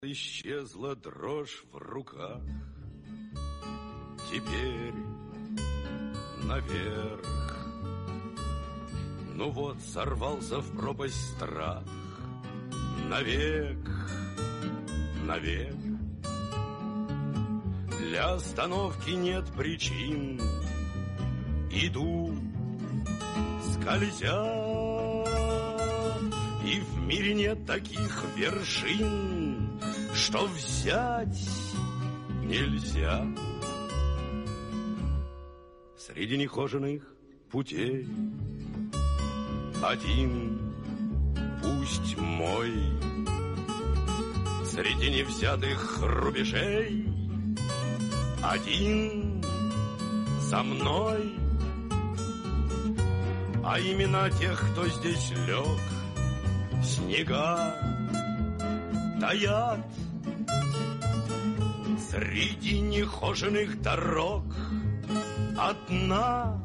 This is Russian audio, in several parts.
Исчезла дрожь в руках. Теперь наверх. Ну вот, сорвался в пропасть страх. Навек, навек. Для остановки нет причин. Иду, скользя, и в мире нет таких вершин, что взять нельзя. Среди нехоженных путей один пусть мой Среди невзятых рубежей Один со мной А имена тех, кто здесь лег Снега таят Среди нехоженных дорог. Одна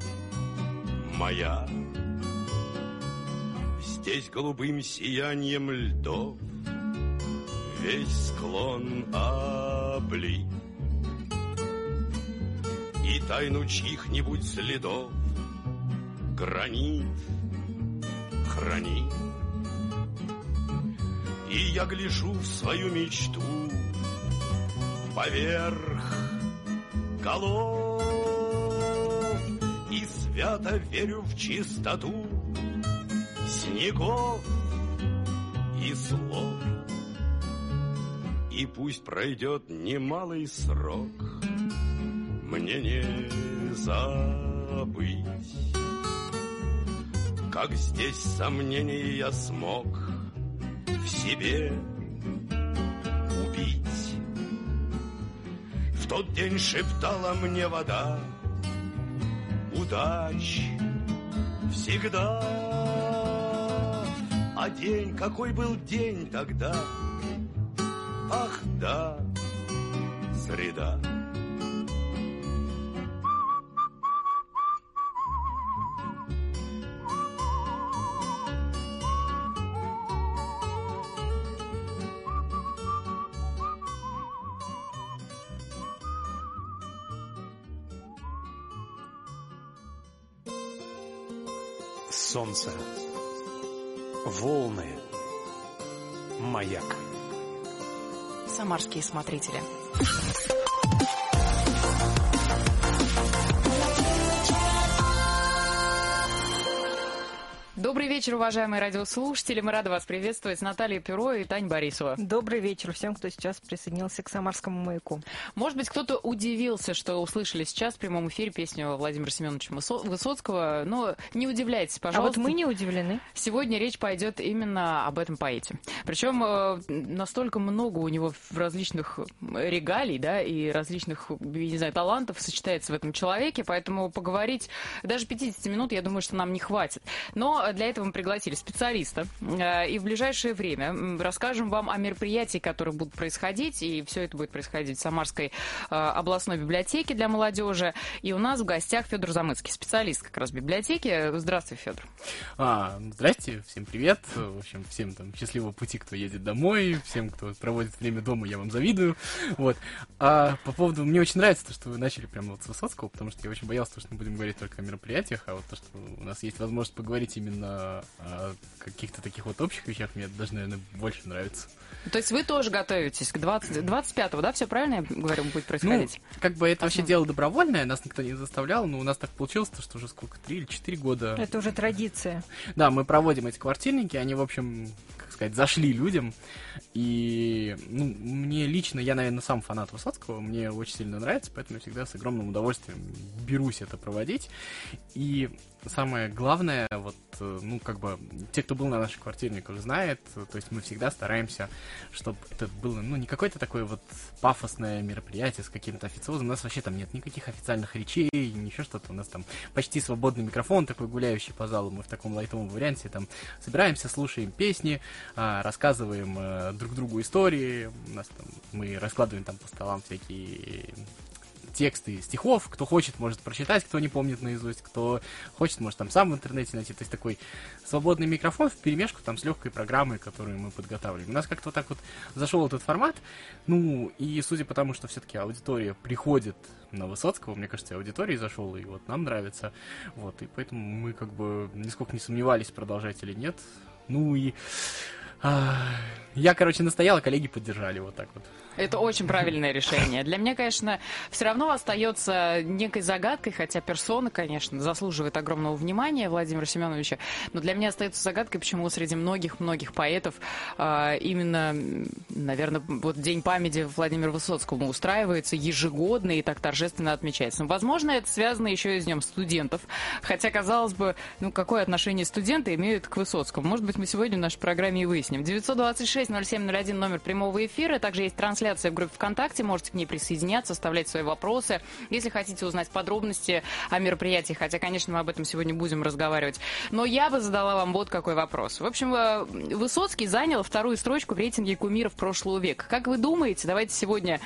моя Здесь голубым сиянием льдов Весь склон облит. И тайну чьих-нибудь следов Гранит хранит И я гляжу в свою мечту Поверх голов И свято верю в чистоту снегов и слов. И пусть пройдет немалый срок, мне не забыть, как здесь сомнения я смог себе убить. В тот день шептала мне вода, удач всегда а день, какой был день тогда? Ах, да, среда. Самарские смотрители. Вечер, уважаемые радиослушатели. Мы рады вас приветствовать. Наталья Перо и Таня Борисова. Добрый вечер всем, кто сейчас присоединился к Самарскому маяку. Может быть, кто-то удивился, что услышали сейчас в прямом эфире песню Владимира Семеновича Высоцкого, но не удивляйтесь, пожалуйста. А вот мы не удивлены. Сегодня речь пойдет именно об этом поэте. Причем э, настолько много у него различных регалий, да, и различных, не знаю, талантов сочетается в этом человеке, поэтому поговорить даже 50 минут, я думаю, что нам не хватит. Но для этого мы пригласили специалиста. Э, и в ближайшее время расскажем вам о мероприятиях, которые будут происходить. И все это будет происходить в Самарской э, областной библиотеке для молодежи. И у нас в гостях Федор Замыцкий, специалист как раз библиотеки. Здравствуй, Федор. А, здрасте, всем привет. В общем, всем там счастливого пути, кто едет домой, всем, кто проводит время дома, я вам завидую. Вот. А по поводу, мне очень нравится то, что вы начали прямо вот с Высоцкого, потому что я очень боялся, что мы будем говорить только о мероприятиях, а вот то, что у нас есть возможность поговорить именно а, каких-то таких вот общих вещах мне даже, наверное, больше нравится. То есть вы тоже готовитесь к 20, 25-го, да? Все правильно я говорю, будет происходить? Ну, как бы это вообще дело добровольное, нас никто не заставлял, но у нас так получилось, что уже сколько, 3 или 4 года. Это уже традиция. Да, мы проводим эти квартирники, они, в общем, как сказать, зашли людям. И, ну, мне лично, я, наверное, сам фанат Высоцкого, мне очень сильно нравится, поэтому я всегда с огромным удовольствием берусь это проводить. И самое главное, вот, э, ну, как бы, те, кто был на наших квартирниках, знает, то есть мы всегда стараемся, чтобы это было, ну, не какое-то такое вот пафосное мероприятие с каким-то официозом. У нас вообще там нет никаких официальных речей, ничего что-то. У нас там почти свободный микрофон такой гуляющий по залу. Мы в таком лайтовом варианте там собираемся, слушаем песни, а, рассказываем э, друг другу истории. У нас там, мы раскладываем там по столам всякие тексты стихов. Кто хочет, может прочитать, кто не помнит наизусть, кто хочет, может там сам в интернете найти. То есть такой свободный микрофон в перемешку там с легкой программой, которую мы подготавливаем. У нас как-то вот так вот зашел этот формат. Ну, и судя по тому, что все-таки аудитория приходит на Высоцкого, мне кажется, аудитории зашел, и вот нам нравится. Вот, и поэтому мы как бы нисколько не сомневались, продолжать или нет. Ну и... а, я, короче, настоял, а коллеги поддержали вот так вот. Это очень правильное решение. Для меня, конечно, все равно остается некой загадкой, хотя персона, конечно, заслуживает огромного внимания Владимира Семеновича, но для меня остается загадкой, почему среди многих-многих поэтов а, именно, наверное, вот День памяти Владимира Высоцкого устраивается ежегодно и так торжественно отмечается. Но, возможно, это связано еще и с Днем студентов, хотя, казалось бы, ну, какое отношение студенты имеют к Высоцкому? Может быть, мы сегодня в нашей программе и выясним. 926-0701 номер прямого эфира, также есть трансляция трансляция в группе ВКонтакте. Можете к ней присоединяться, оставлять свои вопросы. Если хотите узнать подробности о мероприятии, хотя, конечно, мы об этом сегодня будем разговаривать. Но я бы задала вам вот какой вопрос. В общем, э, Высоцкий занял вторую строчку в рейтинге кумиров прошлого века. Как вы думаете, давайте сегодня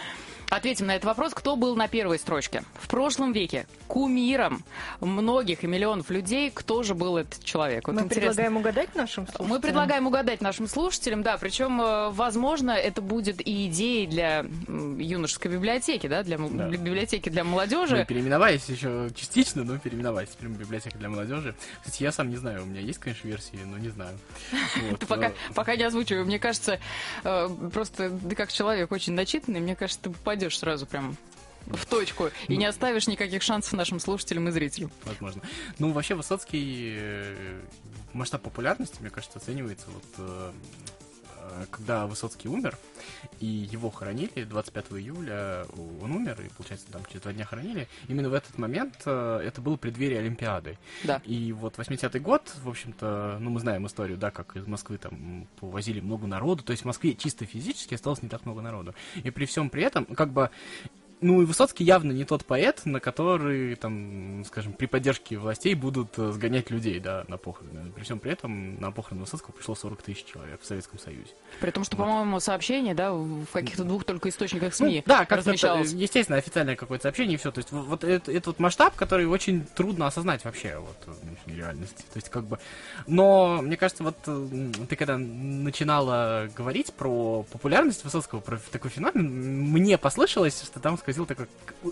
Ответим на этот вопрос. Кто был на первой строчке? В прошлом веке кумиром многих и миллионов людей, кто же был этот человек? Вот Мы интересно. предлагаем угадать нашим слушателям? Мы предлагаем угадать нашим слушателям, да. Причем, э, возможно, это будет и идеей для юношеской библиотеки, да, для, да. библиотеки для молодежи. Мы переименовались еще частично, но переименовались. Теперь мы библиотека для молодежи. Кстати, я сам не знаю, у меня есть, конечно, версии, но не знаю. Пока не озвучиваю. Мне кажется, э, просто ты как человек очень начитанный, мне кажется, ты попадешь сразу прям в точку и не оставишь никаких шансов нашим слушателям и зрителям. Возможно. Ну, вообще, Высоцкий э, масштаб популярности, мне кажется, оценивается вот Э, когда Высоцкий умер, и его хоронили 25 июля, он умер, и, получается, там через два дня хоронили, именно в этот момент э, это было преддверие Олимпиады. Да. И вот 80-й год, в общем-то, ну, мы знаем историю, да, как из Москвы там повозили много народу, то есть в Москве чисто физически осталось не так много народу. И при всем при этом, как бы, ну и Высоцкий явно не тот поэт, на который, там, скажем, при поддержке властей будут э, сгонять людей, да, на похороны. При всем при этом на похороны Высоцкого пришло 40 тысяч человек в Советском Союзе. При том, что, вот. по-моему, сообщение, да, в каких-то двух только источниках СМИ ну, Да, как размещалось. Естественно, официальное какое-то сообщение и все. То есть вот это, это вот масштаб, который очень трудно осознать вообще вот в нынешней реальности. То есть как бы... Но, мне кажется, вот э, ты когда начинала говорить про популярность Высоцкого, про такой феномен, мне послышалось, что там сквозил такой...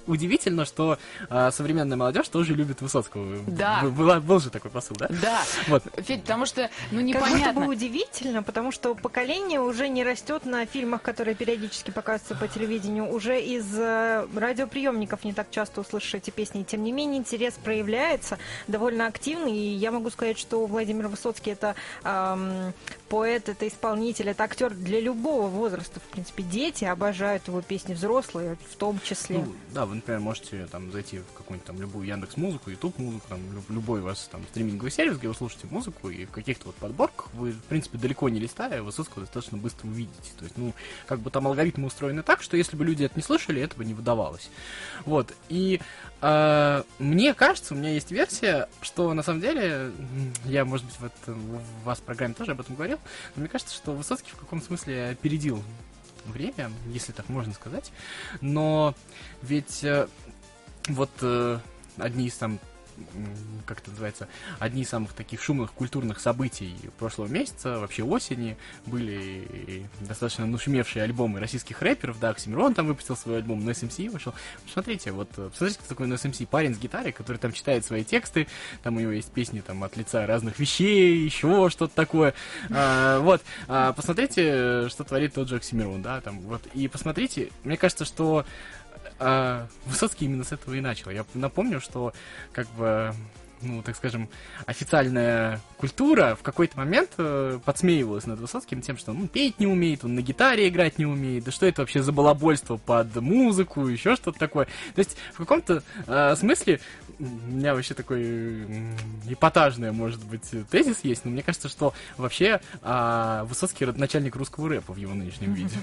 Удивительно, что э, современная молодежь тоже любит Высоцкого. Да. Был, был же такой посыл, да? Да. Вот. Федь, потому что, ну, непонятно. Как будто бы удивительно, потому что поколение уже не растет на фильмах, которые периодически показываются по телевидению. Уже из э, радиоприемников не так часто услышишь эти песни. Тем не менее, интерес проявляется довольно активный. И я могу сказать, что Владимир Высоцкий это эм, поэт, это исполнитель, это актер для любого возраста. В принципе, дети обожают его песни, взрослые в том числе. Ну, да, вы, например, можете там зайти в какую-нибудь там любую Яндекс Музыку, YouTube музыку, там любой у вас там стриминговый сервис, где вы слушаете музыку, и в каких-то вот подборках вы, в принципе, далеко не листая, Высоцкого достаточно быстро увидите. То есть, ну, как бы там алгоритмы устроены так, что если бы люди это не слышали, это бы не выдавалось. Вот. И э, мне кажется, у меня есть версия, что на самом деле, я, может быть, в вас в программе тоже об этом говорил, но мне кажется, что Высоцкий в каком смысле опередил время, если так можно сказать. Но ведь э, вот э, одни из там как это называется, одни из самых таких шумных культурных событий прошлого месяца, вообще осени, были достаточно нашумевшие альбомы российских рэперов, да, Оксимирон там выпустил свой альбом, на SMC вышел. Смотрите, вот, посмотрите, кто такой на SMC, парень с гитарой, который там читает свои тексты, там у него есть песни там от лица разных вещей, еще что-то такое. А, вот, а, посмотрите, что творит тот же Оксимирон, да, там, вот, и посмотрите, мне кажется, что а, Высоцкий именно с этого и начал. Я напомню, что как бы ну, так скажем, официальная культура в какой-то момент э, подсмеивалась над Высоцким тем, что он ну, петь не умеет, он на гитаре играть не умеет, да что это вообще за балабольство под музыку, еще что-то такое. То есть в каком-то э, смысле у меня вообще такой эпатажный, может быть, тезис есть, но мне кажется, что вообще э, Высоцкий родоначальник русского рэпа в его нынешнем виде.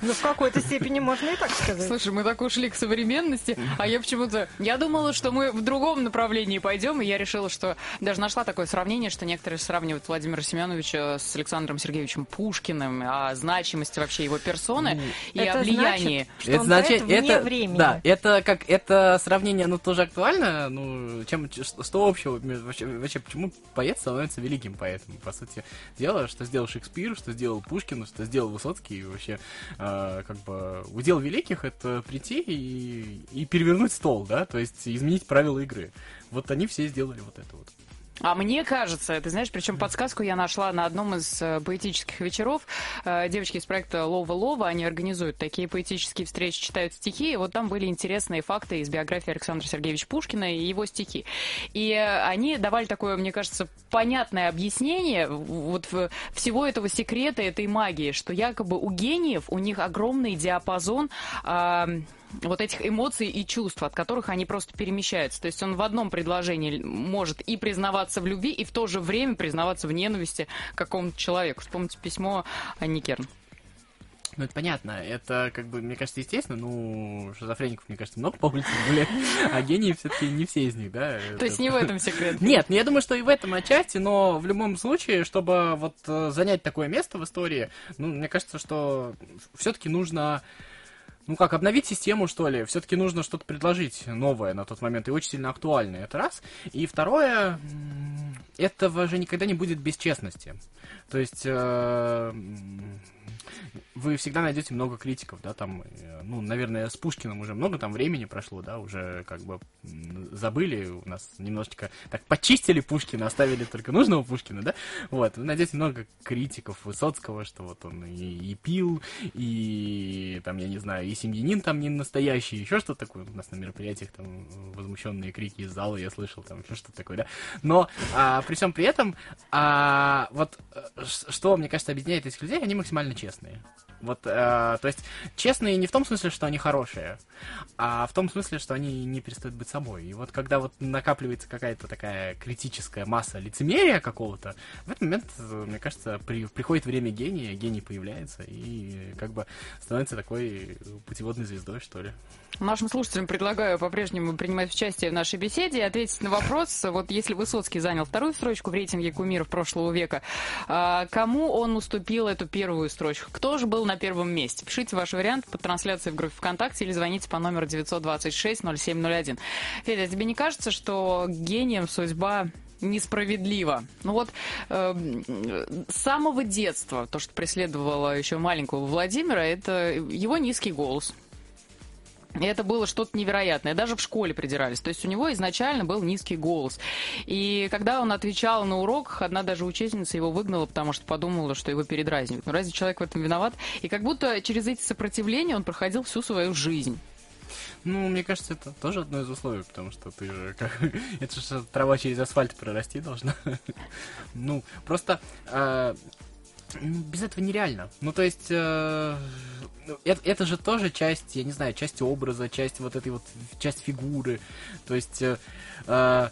Ну, в какой-то степени можно и так сказать. Слушай, мы так ушли к современности, а я почему-то... Я думала, что мы в другом направлении пойдем, и я решила, что... Даже нашла такое сравнение, что некоторые сравнивают Владимира Семеновича с Александром Сергеевичем Пушкиным, о значимости вообще его персоны и Это о влиянии. значит, что он поэт вне времени. да, это как это сравнение, ну тоже актуально. Ну чем что общего между- вообще, вообще почему поэт становится великим поэтом? По сути дела, что сделал Шекспир, что сделал Пушкин, что сделал Высоцкий, и вообще э, как бы удел великих это прийти и, и перевернуть стол, да, то есть изменить правила игры. Вот они все сделали вот это вот. А мне кажется, ты знаешь, причем подсказку я нашла на одном из э, поэтических вечеров. Э, Девочки из проекта Лова Лова, они организуют такие поэтические встречи, читают стихи. И вот там были интересные факты из биографии Александра Сергеевича Пушкина и его стихи. И э, они давали такое, мне кажется, понятное объяснение вот всего этого секрета, этой магии, что якобы у гениев у них огромный диапазон вот этих эмоций и чувств, от которых они просто перемещаются. То есть он в одном предложении может и признаваться в любви, и в то же время признаваться в ненависти к какому-то человеку. Вспомните письмо Анни Керн. Ну, это понятно. Это, как бы, мне кажется, естественно. Ну, шизофреников, мне кажется, много по улице гуляет. А гении все-таки не все из них, да? То есть не в этом секрет. Нет, ну я думаю, что и в этом отчасти, но в любом случае, чтобы вот э, занять такое место в истории, ну, мне кажется, что все-таки нужно ну как, обновить систему, что ли. Все-таки нужно что-то предложить новое на тот момент и очень сильно актуальное. Это раз. И второе, этого же никогда не будет без честности. То есть э, вы всегда найдете много критиков, да, там, э, ну, наверное, с Пушкиным уже много там времени прошло, да, уже как бы забыли, у нас немножечко так почистили Пушкина, оставили только нужного Пушкина, да, вот, вы найдете много критиков Высоцкого, что вот он и, и пил, и там, я не знаю, и семьянин там не настоящий, еще что-то такое, у нас на мероприятиях там возмущенные крики из зала я слышал, там еще что-то такое, да, но а, при всем при этом, а, вот э, что, мне кажется, объединяет этих людей, они максимально честные. Вот, э, то есть, честные не в том смысле, что они хорошие, а в том смысле, что они не перестают быть собой. И вот когда вот накапливается какая-то такая критическая масса лицемерия какого-то, в этот момент, э, мне кажется, при- приходит время гения, гений появляется и как бы становится такой путеводной звездой, что ли. Нашим слушателям предлагаю по-прежнему принимать участие в нашей беседе и ответить на вопрос. Вот если Высоцкий занял вторую строчку в рейтинге кумиров прошлого века, а, кому он уступил эту первую строчку? Кто же был на первом месте? Пишите ваш вариант под трансляцией в группе ВКонтакте или звоните по номеру 926-0701. Федя, тебе не кажется, что гением судьба несправедлива. Ну вот э, с самого детства то, что преследовало еще маленького Владимира, это его низкий голос. Это было что-то невероятное. Даже в школе придирались. То есть у него изначально был низкий голос. И когда он отвечал на уроках, одна даже учительница его выгнала, потому что подумала, что его передразнивают. Ну разве человек в этом виноват? И как будто через эти сопротивления он проходил всю свою жизнь. Ну, мне кажется, это тоже одно из условий, потому что ты же как... Это же трава через асфальт прорасти должна. Ну, просто э, без этого нереально. Ну, то есть, э, это, это же тоже часть, я не знаю, часть образа, часть вот этой вот, часть фигуры. То есть, э, э,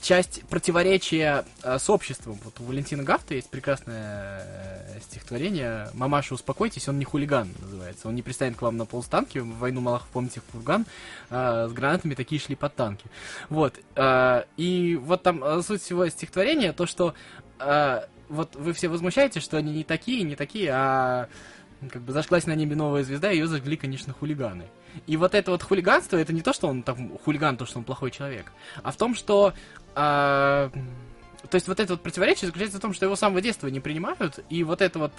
часть противоречия э, с обществом. Вот у Валентина Гафта есть прекрасное э, стихотворение «Мамаша, успокойтесь, он не хулиган» называется. Он не пристанет к вам на полстанки. В войну Малахов, помните, в курган э, с гранатами такие шли под танки. Вот. э, и вот там э, суть всего стихотворения, то, что э, вот вы все возмущаетесь, что они не такие, не такие, а как бы зажглась на небе новая звезда, ее зажгли, конечно, хулиганы. И вот это вот хулиганство, это не то, что он там хулиган, то, что он плохой человек, а в том, что... а, то есть вот это вот противоречие заключается в том, что его с самого детства не принимают, и вот это вот,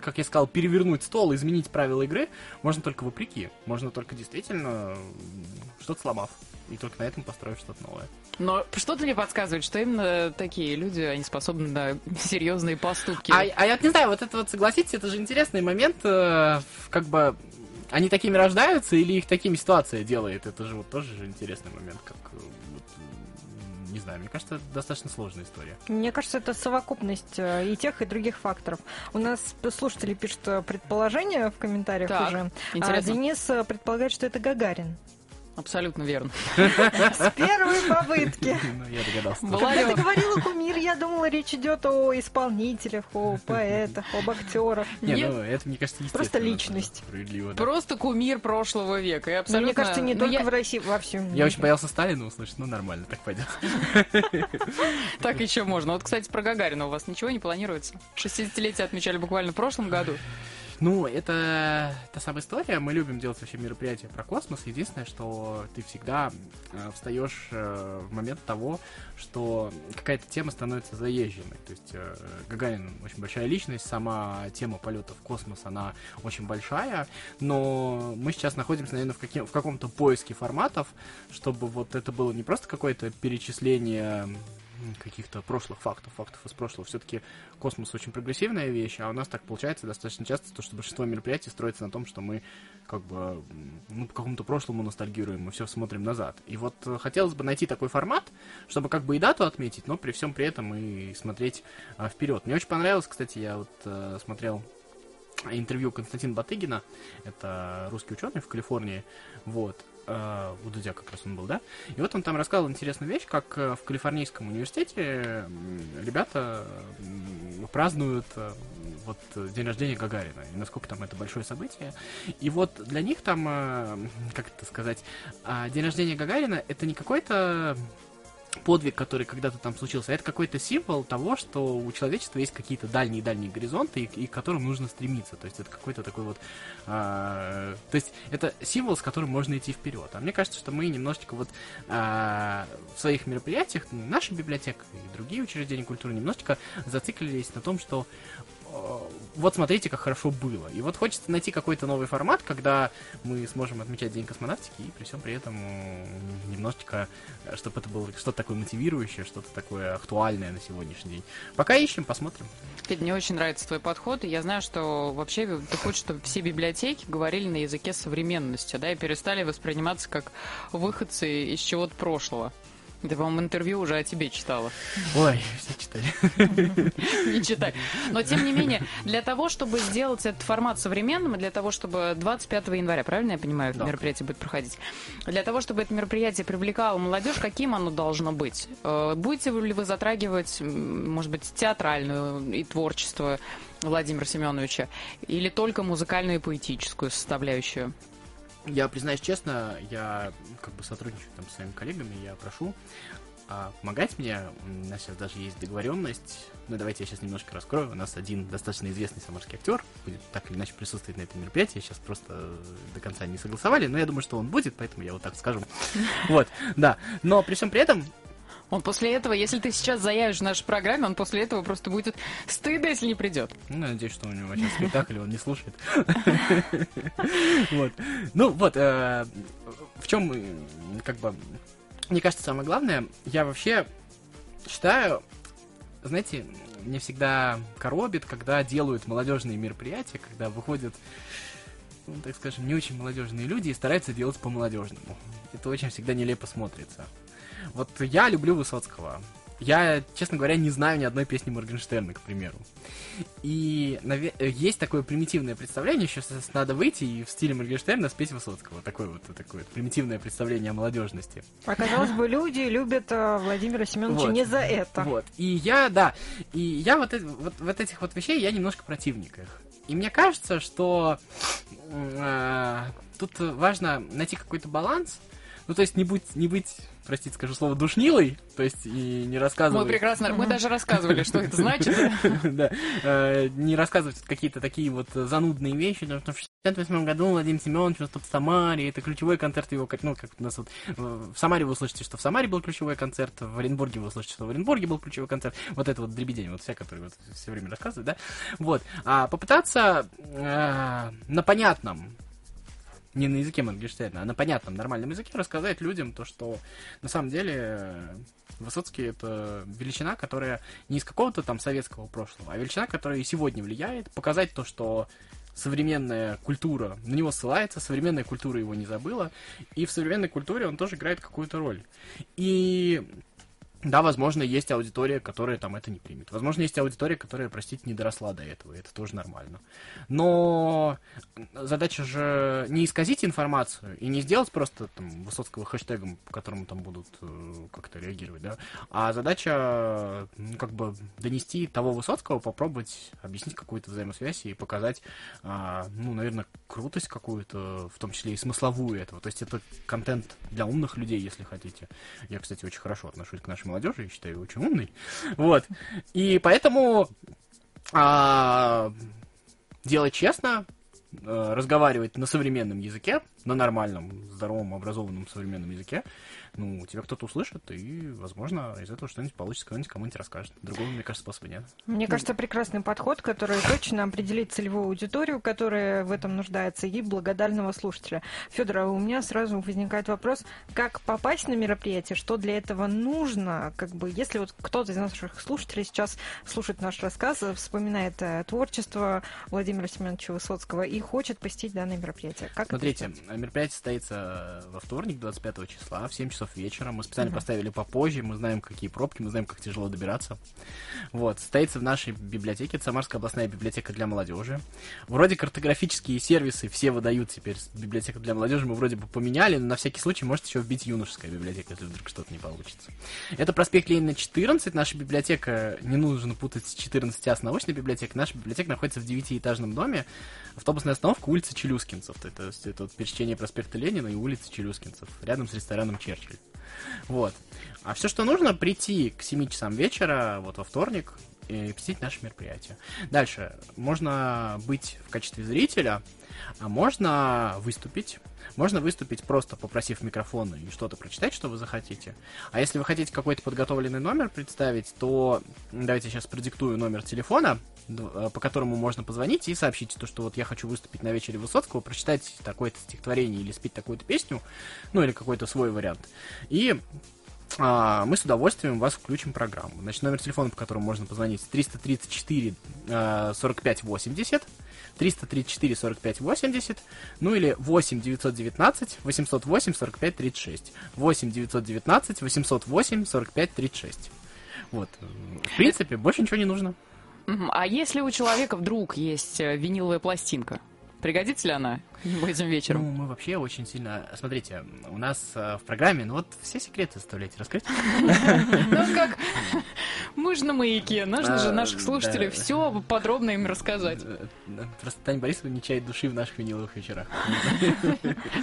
как я сказал, перевернуть стол, изменить правила игры, можно только вопреки. Можно только действительно что-то сломав. И только на этом построить что-то новое. Но что-то мне подсказывает, что именно такие люди, они способны на серьезные поступки. А, а я вот не знаю, вот это вот, согласитесь, это же интересный момент, э, как бы, они такими рождаются или их такими ситуация делает? Это же вот тоже же интересный момент, как, э, не знаю, мне кажется, это достаточно сложная история. Мне кажется, это совокупность э, и тех, и других факторов. У нас слушатели пишут предположение в комментариях Так, уже. А интересно. Денис э, предполагает, что это Гагарин. Абсолютно верно. С первой попытки. Ну, я догадался. Была Когда ты говорила кумир, я думала, речь идет о исполнителях, о поэтах, об актерах. Не, Нет. ну, это, мне кажется. Просто личность. Справедливо, да. Просто кумир прошлого века. И Но абсолютно... мне кажется, не ну, только я- в России, во всем Я очень боялся Сталина услышать, ну нормально, так пойдет. Так еще можно. Вот, кстати, про Гагарина у вас ничего не планируется? 60-летие отмечали буквально в прошлом году. Ну, это та самая история. Мы любим делать вообще мероприятия про космос. Единственное, что ты всегда э, встаешь э, в момент того, что какая-то тема становится заезженной. То есть э, Гагарин очень большая личность, сама тема полета в космос, она очень большая. Но мы сейчас находимся, наверное, в, каким- в каком-то поиске форматов, чтобы вот это было не просто какое-то перечисление каких-то прошлых фактов, фактов из прошлого. Все-таки космос очень прогрессивная вещь, а у нас так получается достаточно часто, то, что большинство мероприятий строится на том, что мы как бы ну, по какому-то прошлому ностальгируем, мы все смотрим назад. И вот э, хотелось бы найти такой формат, чтобы как бы и дату отметить, но при всем при этом и смотреть а, вперед. Мне очень понравилось, кстати, я вот э, смотрел интервью Константина Батыгина, это русский ученый в Калифорнии, вот, э, у Дудя как раз он был, да, и вот он там рассказал интересную вещь, как э, в Калифорнийском университете ребята празднуют э, вот день рождения Гагарина, и насколько там это большое событие, и вот для них там, э, как это сказать, а, день рождения Гагарина это не какой-то подвиг, который когда-то там случился, это какой-то символ того, что у человечества есть какие-то дальние-дальние горизонты, и, и к которым нужно стремиться. То есть это какой-то такой вот... а, то есть это символ, с которым можно идти вперед. А мне кажется, что мы немножечко вот а, в своих мероприятиях, наша библиотека и другие учреждения культуры немножечко зациклились на том, что э, вот смотрите, как хорошо было. И вот хочется найти какой-то новый формат, когда мы сможем отмечать День космонавтики и при всем при этом немножечко, чтобы это было что-то такое мотивирующее, что-то такое актуальное на сегодняшний день. Пока ищем, посмотрим. Федь, мне очень нравится твой подход, я знаю, что вообще ты хочешь, чтобы все библиотеки говорили на языке современности, да, и перестали восприниматься как выходцы из чего-то прошлого. Ты, по-моему, интервью уже о тебе читала. Ой, все читали. Не читай. Но, тем не менее, для того, чтобы сделать этот формат современным, и для того, чтобы 25 января, правильно я понимаю, это Да. мероприятие будет проходить, для того, чтобы это мероприятие привлекало молодежь, каким оно должно быть? Э, Будете ли вы затрагивать, может быть, театральную и творчество Владимира Семеновича, или только музыкальную и поэтическую составляющую? Я признаюсь честно, я как бы сотрудничаю там с своими коллегами, я прошу а, помогать мне. У нас сейчас даже есть договоренность. Ну, давайте я сейчас немножко раскрою. У нас один достаточно известный самарский актер будет так или иначе присутствовать на этом мероприятии. Сейчас просто до конца не согласовали, но я думаю, что он будет, поэтому я вот так скажу. Вот, да. Но при всем при этом Он после этого, если ты сейчас заявишь в нашей программе, он после этого просто будет стыдно, если не придет. Ну, я надеюсь, что у него сейчас спектакль, он не слушает. Вот. Ну, вот, э, в чем, э, как бы, мне кажется, самое главное, я вообще считаю, знаете, мне всегда коробит, когда делают молодежные мероприятия, когда выходят, ну, так скажем, не очень молодежные люди и стараются делать по-молодежному. Это очень всегда нелепо смотрится. Вот я люблю Высоцкого. Я, честно говоря, не знаю ни одной песни Моргенштерна, к примеру. И наве- э, есть такое примитивное представление, что сейчас надо выйти и в стиле Моргенштерна спеть Высоцкого. Такое вот такое примитивное представление о молодежности. Оказалось бы, люди любят э, Владимира Семеновича Вот. не за это. Вот. И я, да, и я вот, вот, вот этих вот вещей, я немножко противник их. И мне кажется, что э, тут важно найти какой-то баланс. Ну, то есть не быть, не быть, простите, скажу слово, душнилой, то есть и не Мы рассказывать... прекрасно, мы даже рассказывали, что это значит. Да, э, не рассказывать какие-то такие вот занудные вещи, потому что в 68 году Владимир Семенович выступил в Самаре, это ключевой концерт его, ну, как у нас вот э, в Самаре вы услышите, что в Самаре был ключевой концерт, в Оренбурге вы услышите, что в Оренбурге был ключевой концерт, вот это вот дребедень, вот вся, который вот все время рассказывает, да, вот, а попытаться э, на понятном не на языке Моргенштерна, а на понятном, нормальном языке рассказать людям то, что на самом деле э, Высоцкий это величина, которая не из какого-то там советского прошлого, а величина, которая и сегодня влияет, показать то, что современная культура на него ссылается, современная культура его не забыла, и в современной культуре он тоже играет какую-то роль. И да, возможно, есть аудитория, которая там это не примет. Возможно, есть аудитория, которая, простите, не доросла до этого, и это тоже нормально. Но задача же не исказить информацию и не сделать просто там Высоцкого хэштегом, по которому там будут э, как-то реагировать, да, а задача, ну, как бы донести того Высоцкого, попробовать объяснить какую-то взаимосвязь и показать, а, ну, наверное, крутость какую-то, в том числе и смысловую этого. То есть это контент для умных людей, если хотите. Я, кстати, очень хорошо отношусь к нашей молодежи, я считаю очень умной. Вот. И поэтому а, делать честно, э, разговаривать на современном языке, на нормальном, здоровом, образованном современном языке, ну, тебя кто-то услышит, и, возможно, из этого что-нибудь получится, кто-нибудь кому-нибудь расскажет. Другого, мне кажется, способа нет. Мне кажется, прекрасный подход, который точно определит целевую аудиторию, которая в этом нуждается, и благодарного слушателя. Федор, а у меня сразу возникает вопрос, как попасть на мероприятие, что для этого нужно, как бы, если вот кто-то из наших слушателей сейчас слушает наш рассказ, вспоминает э, творчество Владимира Семеновича Высоцкого и хочет посетить данное мероприятие. Как Смотрите, мероприятие состоится во вторник, 25 числа, в 7 часов вечера. Мы специально mm-hmm. поставили попозже. Мы знаем, какие пробки, мы знаем, как тяжело добираться. Вот. Состоится в нашей библиотеке. Это Самарская областная библиотека для молодежи. Вроде картографические сервисы все выдают теперь библиотека для молодежи. Мы вроде бы поменяли, но на всякий случай можете еще вбить юношеская библиотека, если вдруг что-то не получится. Это проспект Ленина 14. Наша библиотека, не нужно путать с 14А с научной библиотекой. Наша библиотека находится в девятиэтажном доме. Автобусная остановка улица Челюскинцев. Это, это вот пересечение проспекта Ленина и улицы Челюскинцев. Рядом с рестораном Черчилль. Вот. А все, что нужно, прийти к 7 часам вечера, вот во вторник, и посетить наше мероприятие. Дальше. Можно быть в качестве зрителя, а можно выступить. Можно выступить просто попросив микрофона и что-то прочитать, что вы захотите. А если вы хотите какой-то подготовленный номер представить, то давайте сейчас продиктую номер телефона, э, по которому можно позвонить и сообщить, то, что вот я хочу выступить на вечере Высоцкого, прочитать такое-то стихотворение или спеть такую-то песню, ну или какой-то свой вариант. И мы с удовольствием вас включим в программу. Значит, номер телефона, по которому можно позвонить, 334 45 80, 334 45 80, ну или 8 919 808 45 36. 8 919 808 45 36. Вот. В принципе, больше ничего не нужно. А если у человека вдруг есть э, виниловая пластинка, Пригодится ли она этим вечером? Ну, мы вообще очень сильно... Смотрите, у нас э, в программе, ну вот все секреты оставляйте раскрыть. Ну как, мы же на маяке, нужно же наших слушателей все подробно им рассказать. Э, просто Таня Борисовна не чает души в наших виниловых вечерах.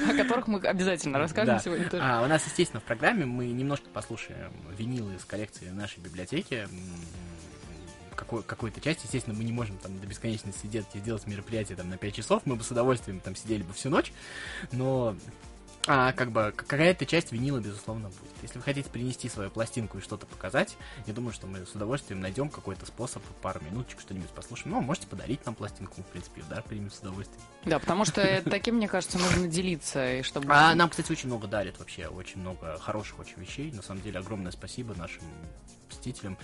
О которых мы обязательно расскажем сегодня тоже. А у нас, естественно, в программе мы немножко послушаем винилы из коллекции нашей библиотеки какой, какой-то части. Естественно, мы не можем там до бесконечности сидеть и делать мероприятие там на 5 часов. Мы бы с удовольствием там сидели бы всю ночь. Но а, как бы какая-то часть винила, безусловно, будет. Если вы хотите принести свою пластинку и что-то показать, я думаю, что мы с удовольствием найдем какой-то способ, пару минуточек что-нибудь послушаем. Ну, можете подарить нам пластинку, в принципе, да, примем с удовольствием. Да, потому что таким, мне кажется, нужно делиться, и чтобы... А нам, кстати, очень много дарят вообще, очень много хороших очень вещей. На самом деле, огромное спасибо нашим посетителям.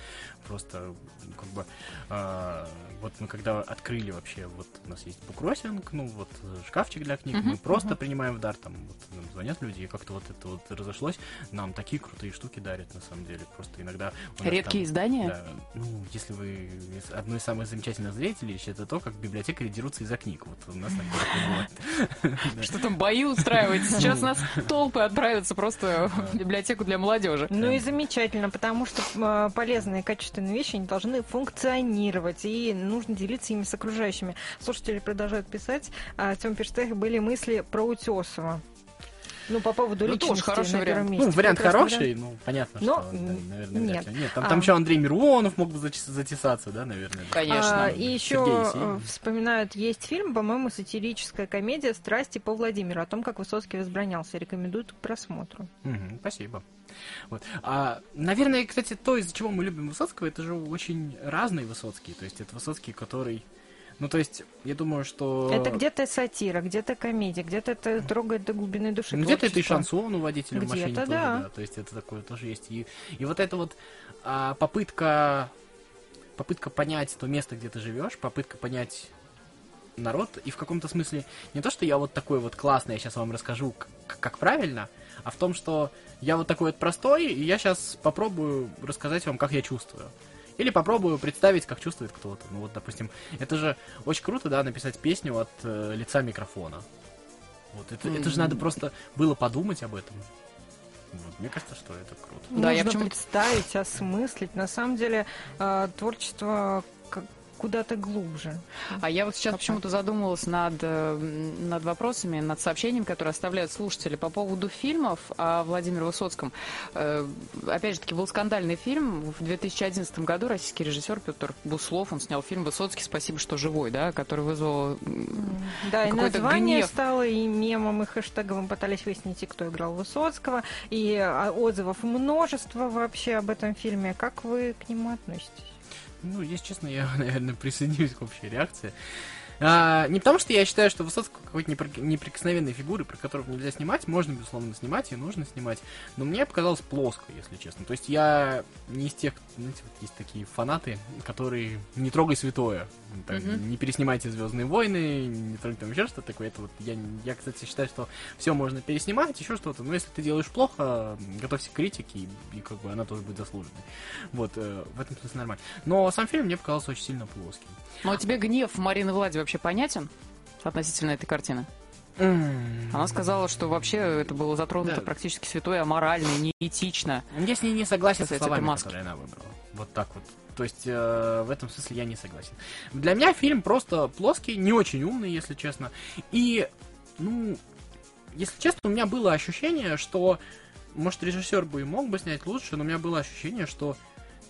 Просто, как бы, э, вот мы когда открыли вообще, вот у нас есть букросинг, ну, вот шкафчик для книг, uh-huh, мы просто uh-huh. принимаем в дар, там, вот нам звонят люди, и как-то вот это вот разошлось, нам такие крутые штуки дарят, на самом деле, просто иногда... Редкие там, издания? Да, ну, если вы... Одно из самых замечательных зрителей, это то, как библиотекари дерутся из-за книг, вот у нас такое бывает. Что там, бои устраивать? Сейчас у нас толпы отправятся просто в библиотеку для молодежи. Ну и замечательно, потому что а, полезные, качественные вещи, они должны функционировать, и нужно делиться ими с окружающими. Слушатели продолжают писать. А, Тем пишет, были мысли про Утесова. Ну, по поводу ну, личности, тоже хороший вариант. Месте. Ну, вариант хороший, вариант. ну, понятно, Но, что, наверное, нет. Нет, там, а. там еще Андрей Миронов мог бы затесаться, да, наверное. Конечно. А, и еще вспоминают, есть фильм, по-моему, сатирическая комедия «Страсти по Владимиру», о том, как Высоцкий возбранялся. Рекомендуют к просмотру. Угу, спасибо. Вот. А, наверное, кстати, то, из-за чего мы любим Высоцкого, это же очень разный Высоцкий. То есть это Высоцкий, который ну, то есть, я думаю, что... Это где-то сатира, где-то комедия, где-то это трогает до глубины души. Ну, где-то это и шансон у водителя в машине тоже, да. да. То есть, это такое тоже есть. И, и вот эта вот а, попытка, попытка понять то место, где ты живешь, попытка понять народ, и в каком-то смысле не то, что я вот такой вот классный, я сейчас вам расскажу, как, как правильно, а в том, что я вот такой вот простой, и я сейчас попробую рассказать вам, как я чувствую. Или попробую представить, как чувствует кто-то. Ну вот, допустим, это же очень круто, да, написать песню от э, лица микрофона. Вот это, это же надо просто было подумать об этом. Вот, мне кажется, что это круто. Да, я Нужно почему- представить, осмыслить. На самом деле э, творчество куда-то глубже. А я вот сейчас почему-то задумалась над, э, над вопросами, над сообщениями, которые оставляют слушатели по поводу фильмов о Владимире Высоцком. Э, Опять же таки, был скандальный фильм. В 2011 году российский режиссер Петр Буслов, он снял фильм «Высоцкий. Спасибо, что живой», да, который вызвал... Да, и название гнев. стало и мемом, и хэштегом. Мы пытались выяснить, кто играл Высоцкого. И а, отзывов множество вообще об этом фильме. Как вы к нему относитесь? Ну, если честно, я, наверное, присоединюсь к общей реакции. А, не потому, что я считаю, что Высоцкого какой-то непри- неприкосновенной фигуры, про которую нельзя снимать, можно, безусловно, снимать и нужно снимать, но мне показалось плоско, если честно. То есть я не из тех, знаете, вот есть такие фанаты, которые не трогай святое, там, Мгм. не переснимайте Звездные войны, не трогай там еще что-то такое. Это вот я, я, кстати, считаю, что все можно переснимать, еще что-то, но если ты делаешь плохо, готовься к критике, и, и как бы она тоже будет заслуженной. Вот, э, в этом смысле нормально. Но сам фильм мне показался очень сильно плоским. Ну, а тебе гнев Марины Влади вообще понятен относительно этой картины? Она сказала, что вообще это было затронуто Да. практически святое, аморально, неэтично. Я с ней не согласен с словами, маски. которые она выбрала. Вот так вот. То есть э, в этом смысле я не согласен. Для меня фильм просто плоский, не очень умный, если честно. И, ну, если честно, у меня было ощущение, что, может, режиссер бы и мог бы снять лучше, но у меня было ощущение, что,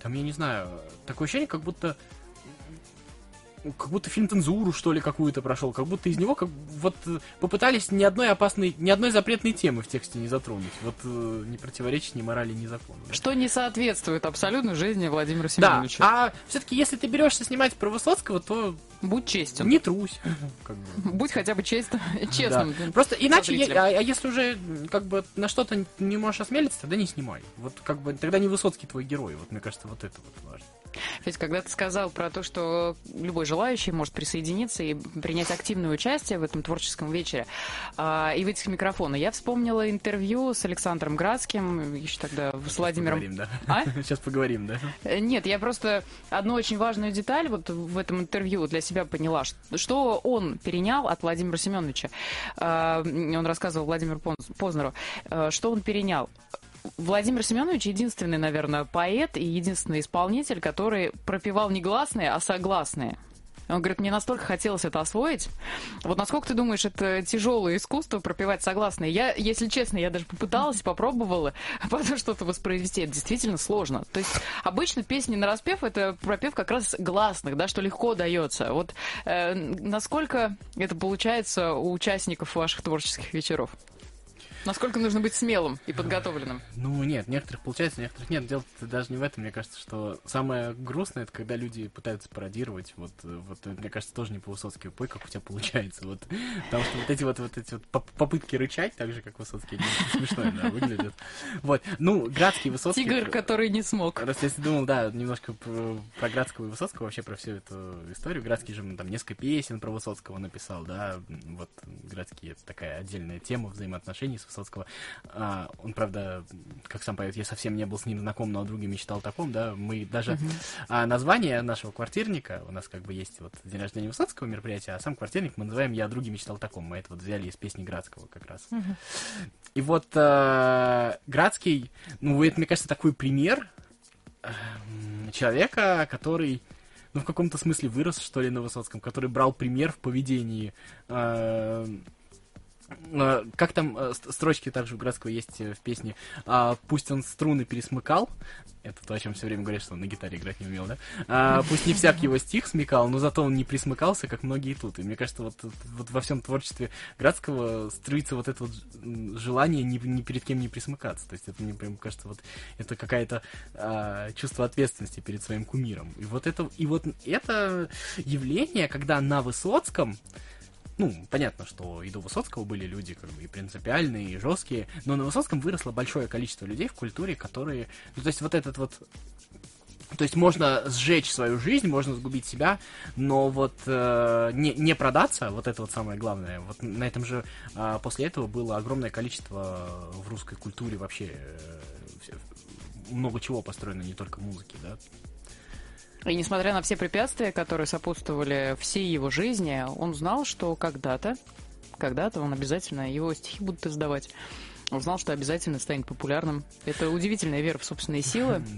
там, я не знаю, такое ощущение, как будто как будто фильм цензуру, что ли, какую-то прошел, как будто из него как вот э, попытались ни одной опасной, ни одной запретной темы в тексте не затронуть. Вот э, не противоречить ни морали, ни закону. да. Что не соответствует абсолютно жизни Владимира Да, Семеновича. а все-таки, если ты берешься снимать про Высоцкого, то Будь честен. не трусь. Как бы. Будь хотя бы чест... честным. Да. Просто иначе, я- а, а если уже как бы на что-то не можешь осмелиться, тогда не снимай. Вот как бы тогда не Высоцкий твой герой. Вот мне кажется, вот это вот важно. Ведь когда ты сказал про то, что любой желающий может присоединиться и принять активное участие в этом творческом вечере а, и выйти к микрофону, я вспомнила интервью с Александром Градским, еще тогда с Владимиром... Поговорим, да. А? Сейчас поговорим, да. Э, Нет, я просто одну очень важную деталь вот в этом интервью для себя поняла, что он перенял от Владимира Семеновича. Э, Он рассказывал Владимиру Поз- Познеру, э, что он перенял. Владимир Семенович единственный, наверное, поэт и единственный исполнитель, который пропевал не гласные, а согласные. Он говорит, мне настолько хотелось это освоить. Вот насколько ты думаешь, это тяжелое искусство пропевать согласные? Я, если честно, я даже попыталась, попробовала потом что-то воспроизвести. Это действительно сложно. То есть обычно песни на распев это пропев как раз гласных, да, что легко дается. Вот э, насколько это получается у участников ваших творческих вечеров? Насколько нужно быть смелым и подготовленным? Ну, нет, некоторых получается, некоторых нет. Дело даже не в этом. Мне кажется, что самое грустное, это когда люди пытаются пародировать. Вот, вот мне кажется, тоже не по Высоцкий. Пой, как у тебя получается. Вот. Потому что вот эти вот, вот эти вот поп- попытки рычать, так же, как Высоцкий, смешно да, выглядят. Вот. Ну, Градский, Высоцкий... Тигр, который не смог. Раз если думал, да, немножко про, про Градского и Высоцкого, вообще про всю эту историю. Градский же там несколько песен про Высоцкого написал, да. Вот Градский это такая отдельная тема взаимоотношений с Высоцкого. А, он, правда, как сам поет, я совсем не был с ним знаком, но о друге мечтал о таком, да. Мы даже а, название нашего квартирника, у нас как бы есть вот день рождения Высоцкого мероприятия, а сам квартирник мы называем «Я о друге мечтал таком». Мы это вот взяли из песни Градского как раз. И вот э, Градский, ну, это, мне кажется, такой пример эм, человека, который, ну, в каком-то смысле вырос, что ли, на Высоцком, который брал пример в поведении. э, как там э, ст- строчки также у Градского есть э, в песне а, «Пусть он струны пересмыкал», это то, о чем все время говорят, что он на гитаре играть не умел, да? А, пусть не всяк его стих смекал, но зато он не присмыкался, как многие тут. И мне кажется, вот, вот во всем творчестве Градского струится вот это вот желание ни, ни перед кем не присмыкаться. То есть это мне прям кажется, вот это какая-то а, чувство ответственности перед своим кумиром. И вот это, и вот это явление, когда на Высоцком ну, понятно, что и до Высоцкого были люди как бы и принципиальные, и жесткие, но на Высоцком выросло большое количество людей в культуре, которые... Ну, то есть вот этот вот... То есть можно сжечь свою жизнь, можно сгубить себя, но вот э, не, не продаться, вот это вот самое главное. Вот на этом же э, после этого было огромное количество в русской культуре вообще э, много чего построено, не только музыки, да. И несмотря на все препятствия, которые сопутствовали всей его жизни, он знал, что когда-то, когда-то он обязательно, его стихи будут издавать. Он знал, что обязательно станет популярным. Это удивительная вера в собственные силы.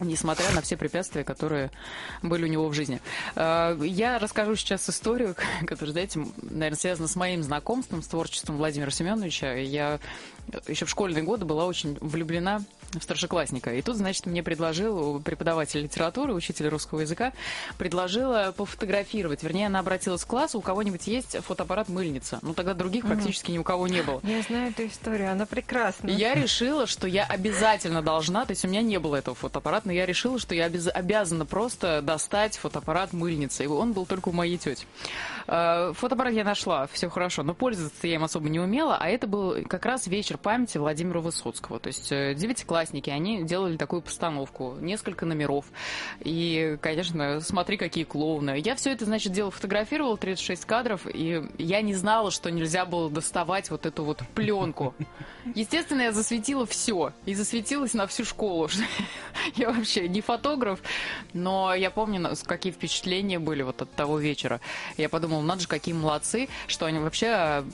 несмотря на все препятствия, которые были у него в жизни. Э, я расскажу сейчас историю, которая, знаете, наверное, связана с моим знакомством с творчеством Владимира Семеновича. Я еще в школьные годы была очень влюблена старшеклассника. И тут, значит, мне предложил преподаватель литературы, учитель русского языка, предложила пофотографировать. Вернее, она обратилась к классу, у кого-нибудь есть фотоаппарат мыльница. Ну, тогда других mm. практически ни у кого не было. Я знаю эту историю, она прекрасна. Я решила, что я обязательно должна, то есть у меня не было этого фотоаппарата, но я решила, что я обяз, обязана просто достать фотоаппарат мыльницы. И он был только у моей тети. Э, фотоаппарат я нашла, все хорошо, но пользоваться я им особо не умела, а это был как раз вечер памяти Владимира Высоцкого. То есть э, девятиклассники, они делали такую постановку, несколько номеров. И, конечно, смотри, какие клоуны. Я все это, значит, дело фотографировала, 36 кадров, и я не знала, что нельзя было доставать вот эту вот пленку. Естественно, я засветила все. И засветилась на всю школу. Я вообще не фотограф, но я помню, какие впечатления были вот от того вечера. Я подумала, надо же, какие молодцы, что они вообще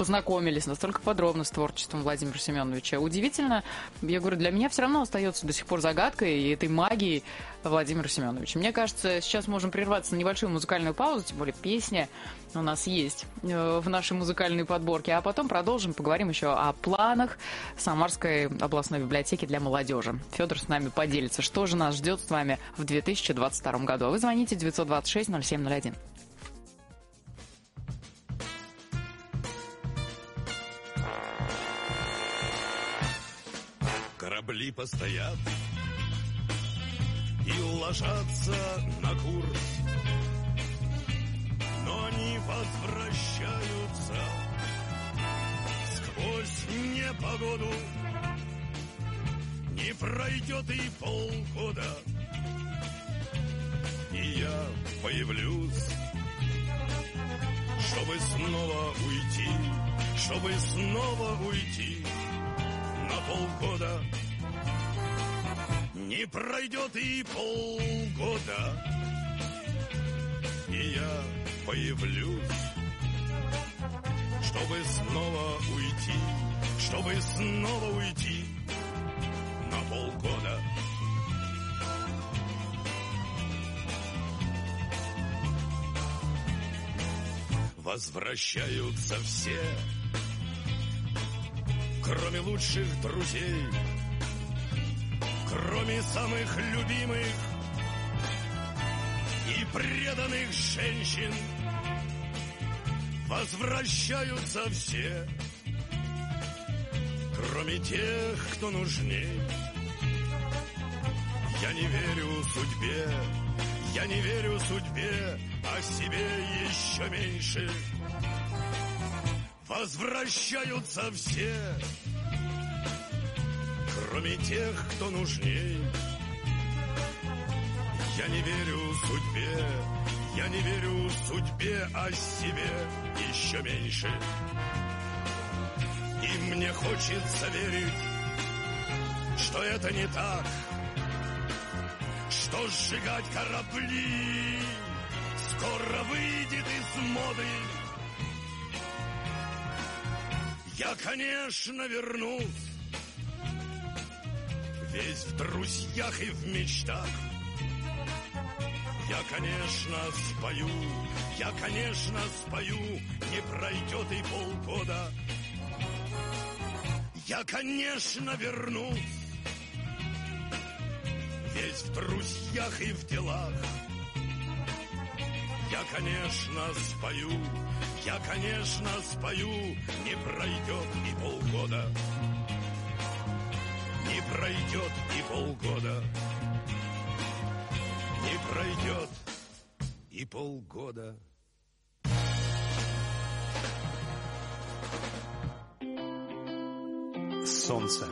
познакомились настолько подробно с творчеством Владимира Семеновича. Удивительно, я говорю, для меня все равно остается до сих пор загадкой и этой магией Владимира Семеновича. Мне кажется, сейчас можем прерваться на небольшую музыкальную паузу, тем более песня у нас есть э, в нашей музыкальной подборке, а потом продолжим, поговорим еще о планах Самарской областной библиотеки для молодежи. Федор с нами поделится, что же нас ждет с вами в 2022 году. А вы звоните 926 0701. Корабли постоят и ложатся на курс, но они возвращаются сквозь непогоду. Не пройдет и полгода, и я появлюсь, чтобы снова уйти, чтобы снова уйти на полгода. Не пройдет и полгода, и я появлюсь, чтобы снова уйти, чтобы снова уйти на полгода. Возвращаются все, кроме лучших друзей — кроме самых любимых и преданных женщин, возвращаются все, кроме тех, кто нужней. Я не верю судьбе, я не верю судьбе, а себе еще меньше. Возвращаются все, кроме тех, кто нужней. Я не верю судьбе, я не верю судьбе, а себе еще меньше. И мне хочется верить, что это не так, что сжигать корабли скоро выйдет из моды. Я, конечно, вернусь весь в друзьях и в мечтах. Я, конечно, спою, я, конечно, спою, не пройдет и полгода. Я, конечно, вернусь, весь в друзьях и в делах. Я, конечно, спою, я, конечно, спою, не пройдет и полгода пройдет и полгода. Не пройдет и полгода. Солнце.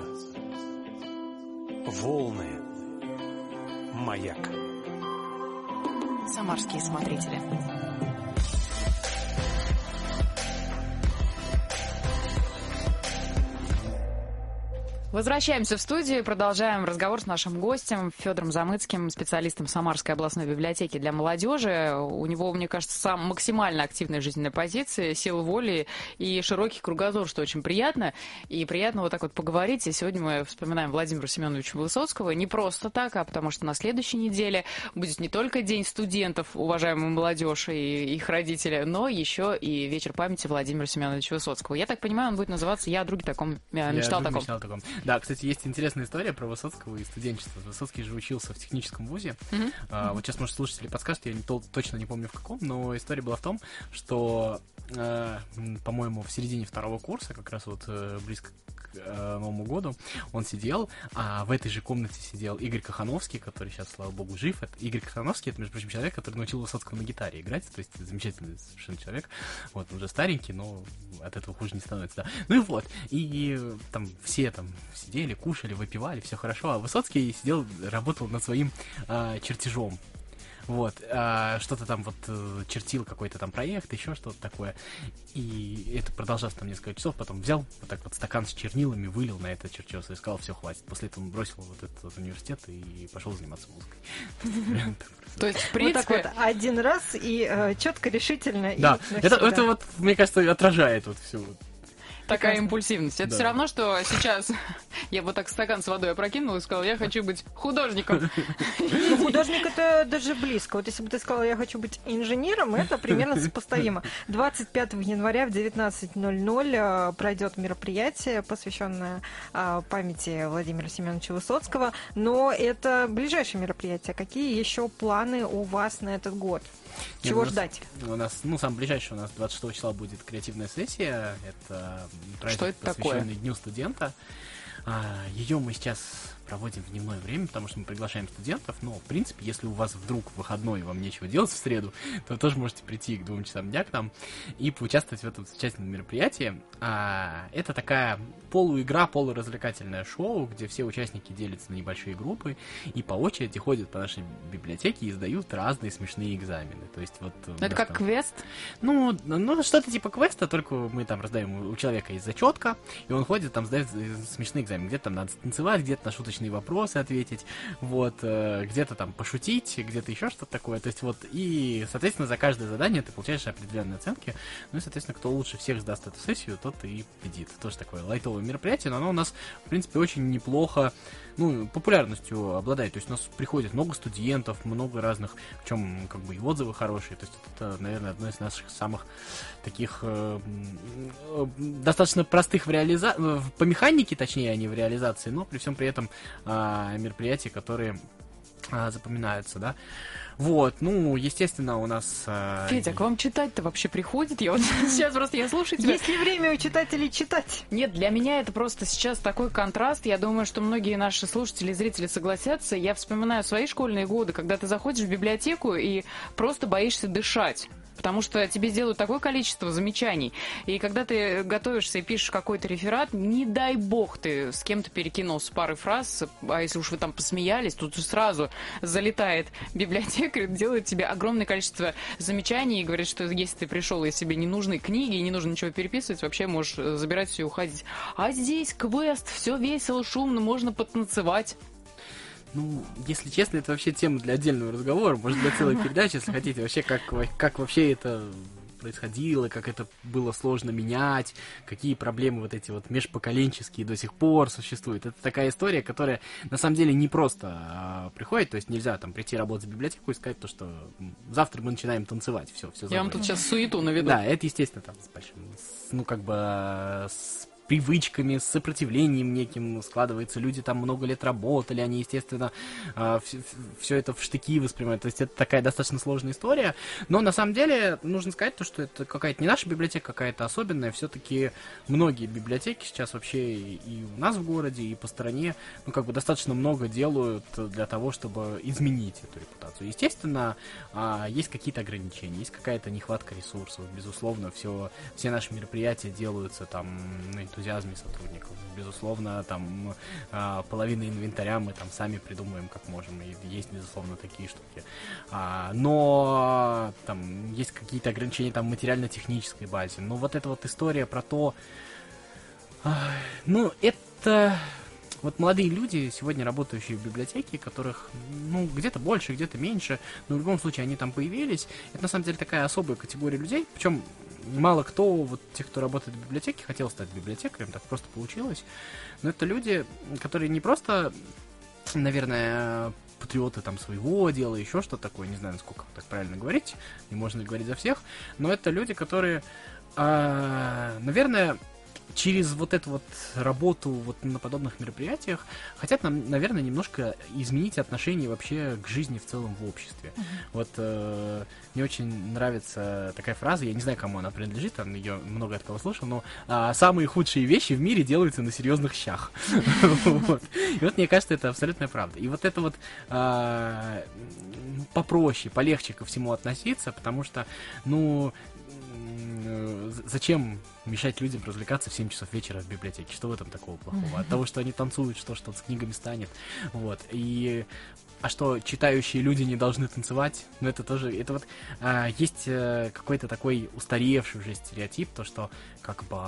Волны. Маяк. Самарские смотрители. Возвращаемся в студию и продолжаем разговор с нашим гостем Федором Замыцким, специалистом Самарской областной библиотеки для молодежи. У него, мне кажется, сам максимально активная жизненная позиция, сила воли и широкий кругозор, что очень приятно. И приятно вот так вот поговорить. И сегодня мы вспоминаем Владимира Семеновича Высоцкого не просто так, а потому что на следующей неделе будет не только День студентов, уважаемая молодежь и их родители, но еще и вечер памяти Владимира Семеновича Высоцкого. Я так понимаю, он будет называться «Я о друге таком, э, мечтал Я таком». мечтал таком. Да, кстати, есть интересная история про Высоцкого и студенчество. Высоцкий же учился в техническом вузе. А, вот сейчас, может, слушатели подскажут, я не точно не помню в каком, но история была в том, что, э, по-моему, в середине второго курса, как раз вот э, близко к э, Новому году, он сидел, а в этой же комнате сидел Игорь Кахановский, который сейчас, слава богу, жив. Это Игорь Кахановский, это, между прочим, человек, который научил Высоцкого на гитаре играть, то есть замечательный совершенно человек. Вот, он уже старенький, но от этого хуже не становится, да. Ну и вот, и, э, там все там сидели, кушали, выпивали, все хорошо, а Высоцкий сидел, работал над своим а, чертежом. Вот, а, что-то там вот э, чертил какой-то там проект, еще что-то такое. И это продолжалось там несколько часов, потом взял вот так вот стакан с чернилами, вылил на этот чертеж и сказал, все, хватит. После этого он бросил вот этот вот университет и пошел заниматься музыкой. То есть, в Вот так принципе, вот один раз и четко, решительно. и Да, это, это вот, мне кажется, отражает вот всю вот такая импульсивность. Это все равно, что сейчас я вот так стакан с водой опрокинула и сказала, я хочу быть художником. Ну, художник это даже близко. Вот если бы ты сказала, я хочу быть инженером, это примерно сопоставимо. 25 января в 19.00 э, пройдет мероприятие, посвященное э, памяти Владимира Семеновича Высоцкого. Но это ближайшее мероприятие. Какие еще планы у вас на этот год? Не, Чего нас- ждать? У нас, ну, самое ближайшее у нас 26 числа будет креативная сессия. Это праздник, Что это такое? посвященный Дню студента. Ее мы сейчас проводим в дневное время, потому что мы приглашаем студентов. Но, в принципе, если у вас вдруг выходной, и вам нечего делать в среду, то вы тоже можете прийти к двум часам дня к нам и поучаствовать в этом замечательном мероприятии. А, это такая полуигра, полуразвлекательное шоу, где все участники делятся на небольшие группы и по очереди ходят по нашей библиотеке и сдают разные смешные экзамены. То есть вот Это как там- квест. ну, ну, что-то типа квеста, только мы там раздаем у у человека есть зачетка, и он ходит, там сдает э, смешные экзамены. Где-то там надо танцевать, где-то на шуточные вопросы ответить, вот, э, где-то там пошутить, где-то еще что-то такое. То есть вот, и, соответственно, за каждое задание ты получаешь определенные оценки. Ну и, соответственно, кто лучше всех сдаст эту сессию, тот и победит. Тоже такое лайтовое мероприятие, но оно у нас, в принципе, очень неплохо, ну, популярностью обладает. То есть у нас приходит много студентов, много разных, в чем как бы и отзывы хорошие. То есть это, наверное, одно из наших самых таких э, э, достаточно простых в реализации, по механике, точнее, а не в реализации, но при всем при этом а, мероприятий, которые а, запоминаются, да. Вот, ну, естественно, у нас... а, Федя, к вам читать-то вообще приходит? Я вот сейчас просто, я слушаю тебя. Есть ли время у читателей читать? Нет, для меня это просто сейчас такой контраст. Я думаю, что многие наши слушатели и зрители согласятся. Я вспоминаю свои школьные годы, когда ты заходишь в библиотеку и просто боишься дышать. Потому что тебе делают такое количество замечаний. И когда ты готовишься и пишешь какой-то реферат, не дай бог ты с кем-то перекинулся парой фраз, а если уж вы там посмеялись, тут сразу залетает библиотекарь, делает тебе огромное количество замечаний и говорит, что если ты пришел и себе не нужны книги, и не нужно ничего переписывать, вообще можешь забирать все и уходить. А здесь квест, все весело, шумно, можно потанцевать. Ну, если честно, это вообще тема для отдельного разговора, может для целой передачи, если хотите, вообще, как, как вообще это происходило, как это было сложно менять, какие проблемы вот эти вот межпоколенческие до сих пор существуют. Это такая история, которая на самом деле не просто а, приходит, то есть нельзя там прийти работать в библиотеку и сказать то, что завтра мы начинаем танцевать, все, все Я вам тут сейчас суету наведу. Да, это, естественно, там с большим, с, ну, как бы, с привычками, с сопротивлением неким складывается. Люди там много лет работали, они, естественно, все это в штыки воспринимают. То есть это такая достаточно сложная история. Но на самом деле нужно сказать то, что это какая-то не наша библиотека, какая-то особенная. Все-таки многие библиотеки сейчас вообще и у нас в городе, и по стране, ну, как бы достаточно много делают для того, чтобы изменить эту репутацию. Естественно, а, есть какие-то ограничения, есть какая-то нехватка ресурсов. Безусловно, все, все наши мероприятия делаются там на энтузиазме сотрудников. Безусловно, там а, половина инвентаря мы там сами придумываем как можем. И есть, безусловно, такие штуки. А, но там есть какие-то ограничения там материально-технической базе. Но вот эта вот история про то, Ай, ну, это вот молодые люди, сегодня работающие в библиотеке, которых, ну, где-то больше, где-то меньше, но в любом случае они там появились, это на самом деле такая особая категория людей, причем мало кто, вот тех, кто работает в библиотеке, хотел стать библиотекарем, так просто получилось. Но это люди, которые не просто, наверное, патриоты там своего дела, еще что такое, не знаю, насколько так правильно говорить, не можно говорить за всех, но это люди, которые, э, наверное, через вот эту вот работу вот на подобных мероприятиях хотят нам, наверное, немножко изменить отношение вообще к жизни в целом в обществе. Uh-huh. Вот э, мне очень нравится такая фраза, я не знаю, кому она принадлежит, там ее много от кого слышал, но э, самые худшие вещи в мире делаются на серьезных щах. И вот мне кажется, это абсолютная правда. И вот это вот а, попроще, полегче ко всему относиться, потому что, ну, зачем мешать людям развлекаться в 7 часов вечера в библиотеке? Что в этом такого плохого? От того, что они танцуют, что что с книгами станет. Вот. И а что читающие люди не должны танцевать, ну это тоже, это вот а, есть а, какой-то такой устаревший уже стереотип, то что как бы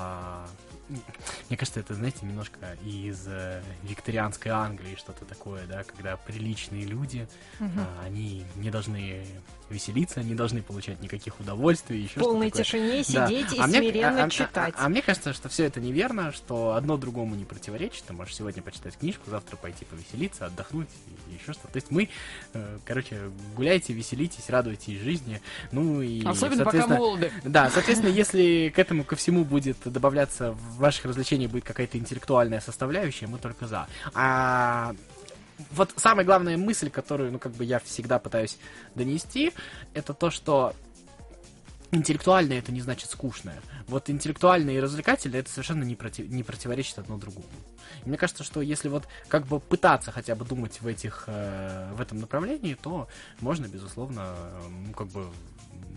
мне кажется, это, знаете, немножко из э, викторианской Англии что-то такое, да, когда приличные люди, угу. э, они не должны веселиться, не должны получать никаких удовольствий, еще В полной тишине да. сидеть и а смиренно мне, а, читать. А, а, а мне кажется, что все это неверно, что одно другому не противоречит. Ты можешь сегодня почитать книжку, завтра пойти повеселиться, отдохнуть и еще что-то. То есть мы, э, короче, гуляйте, веселитесь, радуйтесь жизни. Ну и, Особенно пока молоды. Да, соответственно, если к этому ко всему будет добавляться в ваших развлечениях будет какая-то интеллектуальная составляющая, мы только за. А вот самая главная мысль, которую, ну, как бы я всегда пытаюсь донести, это то, что интеллектуальное это не значит скучное. Вот интеллектуальное и развлекательное это совершенно не, против, не противоречит одно другому. И мне кажется, что если вот как бы пытаться хотя бы думать в этих э, в этом направлении, то можно, безусловно, ну, как бы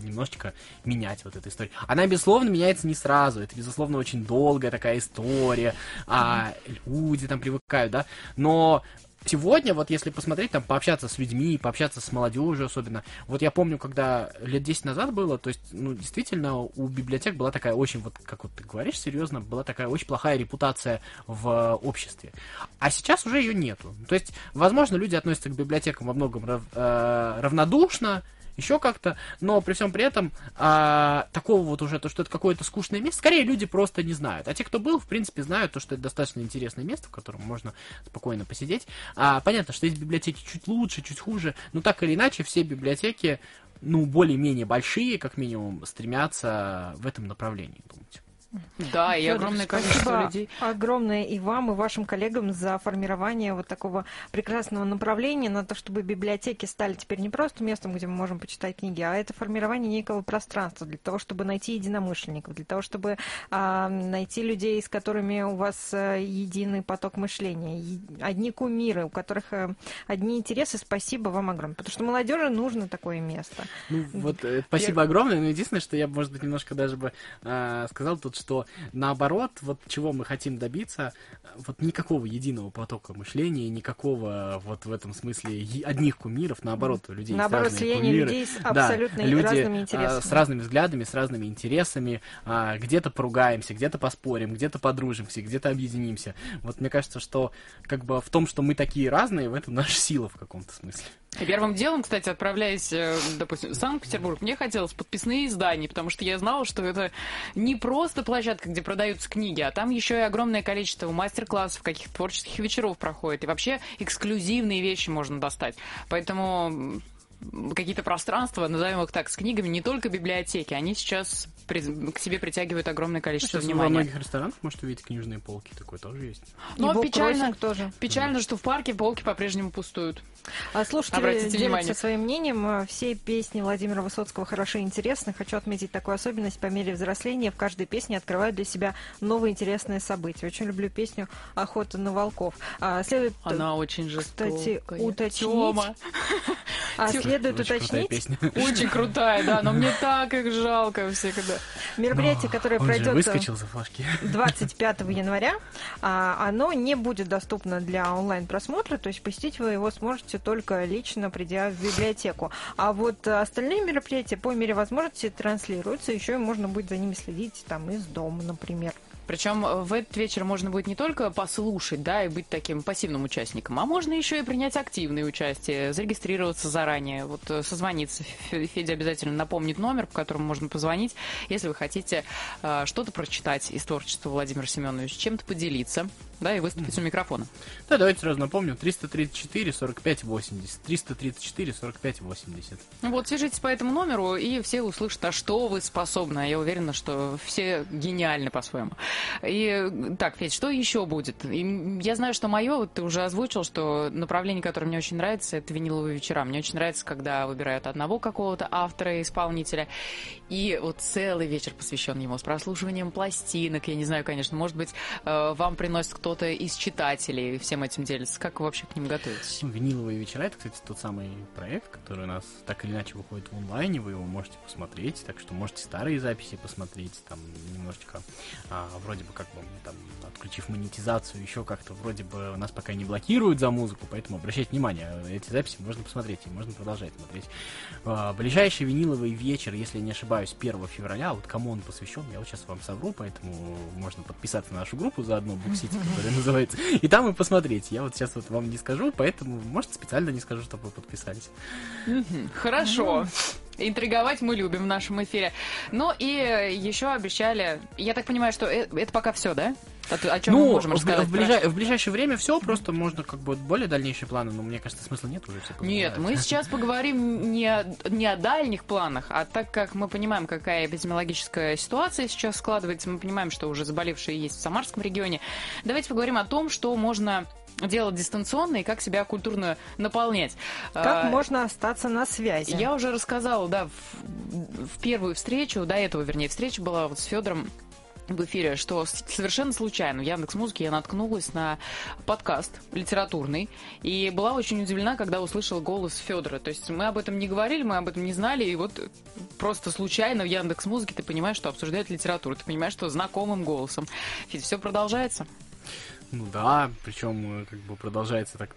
немножечко менять вот эту историю. Она, безусловно, меняется не сразу. Это, безусловно, очень долгая такая история. А люди там привыкают, да. Но сегодня, вот если посмотреть, там, пообщаться с людьми, пообщаться с молодежью особенно, вот я помню, когда лет 10 назад было, то есть, ну, действительно, у библиотек была такая очень, вот, как вот ты говоришь, серьезно, была такая очень плохая репутация в обществе. А сейчас уже ее нету. То есть, возможно, люди относятся к библиотекам во многом рав, э, равнодушно, еще как-то, но при всем при этом а, такого вот уже, то, что это какое-то скучное место, скорее люди просто не знают. А те, кто был, в принципе, знают то, что это достаточно интересное место, в котором можно спокойно посидеть. А, понятно, что есть библиотеки чуть лучше, чуть хуже, но так или иначе все библиотеки, ну, более-менее большие, как минимум, стремятся в этом направлении думать. Да, и огромное количество людей. Огромное и вам, и вашим коллегам за формирование вот такого прекрасного направления на то, чтобы библиотеки стали теперь не просто местом, где мы можем почитать книги, а это формирование некого пространства для того, чтобы найти единомышленников, для того, чтобы а, найти людей, с которыми у вас а, единый поток мышления, одни кумиры, у которых а, одни интересы. Спасибо вам огромное, потому что молодежи нужно такое место. Ну, вот, э, спасибо огромное, но единственное, что я, может быть, немножко даже бы э, сказал тут, что наоборот, вот чего мы хотим добиться, вот никакого единого потока мышления, никакого вот в этом смысле одних кумиров, наоборот, у людей наоборот, есть разные кумиры. людей с абсолютно да, люди, разными интересами. А, с разными взглядами, с разными интересами, а, где-то поругаемся, где-то поспорим, где-то подружимся, где-то объединимся. Вот мне кажется, что как бы в том, что мы такие разные, в этом наша сила в каком-то смысле. Первым делом, кстати, отправляясь, э, допустим, в Санкт-Петербург, мне хотелось подписные издания, потому что я знала, что это не просто площадка, где продаются книги, а там еще и огромное количество мастер-классов, каких-то творческих вечеров проходит. И вообще эксклюзивные вещи можно достать. Поэтому какие-то пространства, назовем их так, с книгами, не только библиотеки, они сейчас к себе притягивают огромное количество сейчас внимания. Во многих ресторанах можете увидеть книжные полки, такое тоже есть. Но печально, тоже. печально, что в парке полки по-прежнему пустуют. А слушатели Обратите делятся внимание. своим мнением. Все песни Владимира Высоцкого хороши и интересны. Хочу отметить такую особенность. По мере взросления в каждой песне открываю для себя новые интересные события. Очень люблю песню «Охота на волков». А, следует, Она очень жестокая. Кстати, уточнить... Тёма. А следует очень уточнить... Крутая очень крутая, да, но мне так их жалко всегда. Мероприятие, которое пройдет выскочил за флажки. 25 января, а, оно не будет доступно для онлайн-просмотра, то есть посетить вы его сможете только лично придя в библиотеку. А вот остальные мероприятия по мере возможности транслируются, еще и можно будет за ними следить там из дома, например. Причем э, в этот вечер можно будет не только послушать, да, и быть таким пассивным участником, а можно еще и принять активное участие, зарегистрироваться заранее, вот э, созвониться. Фе- Федя обязательно напомнит номер, по которому можно позвонить, если вы хотите э, что-то прочитать из творчества Владимира Семеновича, чем-то поделиться, да, и выступить у микрофона. Да, давайте сразу напомню. 334 45 80. 334 45 80. Ну Вот, свяжитесь по этому номеру, и все услышат, а что вы способны. Я уверена, что все гениальны по-своему. И так, Федь, что еще будет? И я знаю, что мое, вот ты уже озвучил, что направление, которое мне очень нравится, это виниловые вечера. Мне очень нравится, когда выбирают одного какого-то автора, исполнителя, и вот целый вечер посвящен ему с прослушиванием пластинок. Я не знаю, конечно, может быть, э, вам приносит кто-то из читателей всем этим делится. Как вы вообще к ним готовитесь? Ну, Виниловые вечера, это, кстати, тот самый проект, который у нас так или иначе выходит в онлайне, вы его можете посмотреть, так что можете старые записи посмотреть, там немножечко, а, вроде бы как бы там, отключив монетизацию, еще как-то, вроде бы нас пока не блокируют за музыку, поэтому обращайте внимание, эти записи можно посмотреть, и можно продолжать смотреть. А, ближайший виниловый вечер, если я не ошибаюсь, 1 февраля, вот кому он посвящен, я вот сейчас вам совру, поэтому можно подписаться на нашу группу заодно, Буксити, которая называется, и там и посмотреть. Я вот сейчас вот вам не скажу, поэтому, может, специально не скажу, чтобы вы подписались. Хорошо. Интриговать мы любим в нашем эфире. Ну и еще обещали. Я так понимаю, что э- это пока все, да? О, о чем мы можем рассказать? в ближай- в ближайшее время все, просто можно как бы более дальнейшие планы, но мне кажется, смысла нет уже все Нет, мы сейчас поговорим не, о- не о дальних планах, а так как мы понимаем, какая эпидемиологическая ситуация сейчас складывается, мы понимаем, что уже заболевшие есть в Самарском регионе. Давайте поговорим о том, что можно делать дистанционно и как себя культурно наполнять. Как А, можно остаться на связи? Я уже рассказала, да, в, в первую встречу, до этого, вернее, встреча была вот с Федором в эфире, что совершенно случайно в Яндекс Музыке я наткнулась на подкаст литературный и была очень удивлена, когда услышала голос Федора. То есть мы об этом не говорили, мы об этом не знали, и вот просто случайно в Яндекс Музыке ты понимаешь, что обсуждают литературу, ты понимаешь, что знакомым голосом. все продолжается. Ну да, причем э, как бы продолжается так,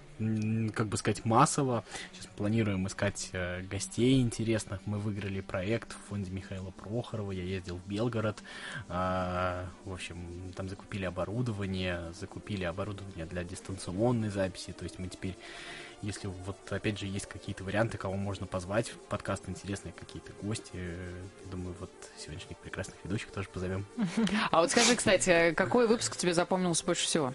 как бы сказать, массово. Сейчас планируем искать э, гостей интересных. Мы выиграли проект в фонде Михаила Прохорова. Я ездил в Белгород. А, в общем, там закупили оборудование, закупили оборудование для дистанционной записи. То есть мы теперь если вот, опять же, есть какие-то варианты, кого можно позвать в подкаст, интересные какие-то гости, я думаю, вот сегодняшних прекрасных ведущих тоже позовем. А вот скажи, кстати, какой выпуск тебе запомнился больше всего?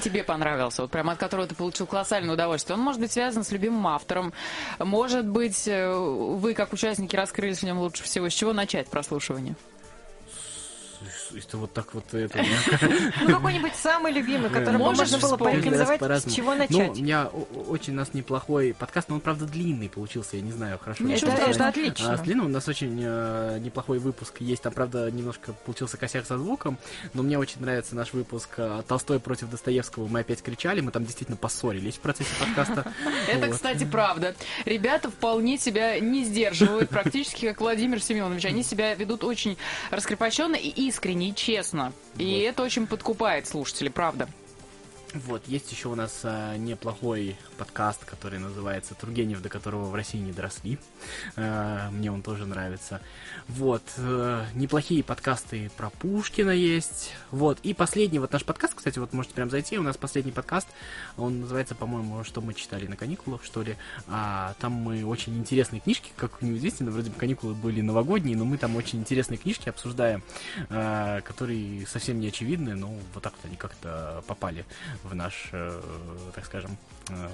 Тебе понравился, вот прямо от которого ты получил колоссальное удовольствие. Он может быть связан с любимым автором, может быть, э, вы как участники раскрылись в нем лучше всего. С чего начать прослушивание? Это вот так вот это... Ну, какой-нибудь самый любимый, который бы Можешь можно было порекомендовать, с чего Ну, начать. у меня очень у нас неплохой подкаст, но он, правда, длинный получился, я не знаю, хорошо. Это, это А, отлично. с длинным у нас очень э, неплохой выпуск есть. Там, правда, немножко получился косяк со звуком, но мне очень нравится наш выпуск э, «Толстой против Достоевского». Мы опять кричали, мы там действительно поссорились в процессе подкаста. Это, кстати, правда. Ребята вполне себя не сдерживают, практически как Владимир Семенович. Они себя ведут очень раскрепощенно и искренне, и честно. И Вот. это очень подкупает слушателей, правда. Вот, есть еще у нас э, неплохой подкаст, который называется «Тургенев, до которого в России не доросли». Э, мне он тоже нравится. Вот, э, неплохие подкасты про Пушкина есть. Вот, и последний вот наш подкаст, кстати, вот можете прям зайти, у нас последний подкаст, он называется, по-моему, «Что мы читали на каникулах», что ли. А, там мы очень интересные книжки, как неизвестно, вроде бы каникулы были новогодние, но мы там очень интересные книжки обсуждаем, э, которые совсем не очевидны, но вот так вот они как-то попали в наш, э, так скажем, э,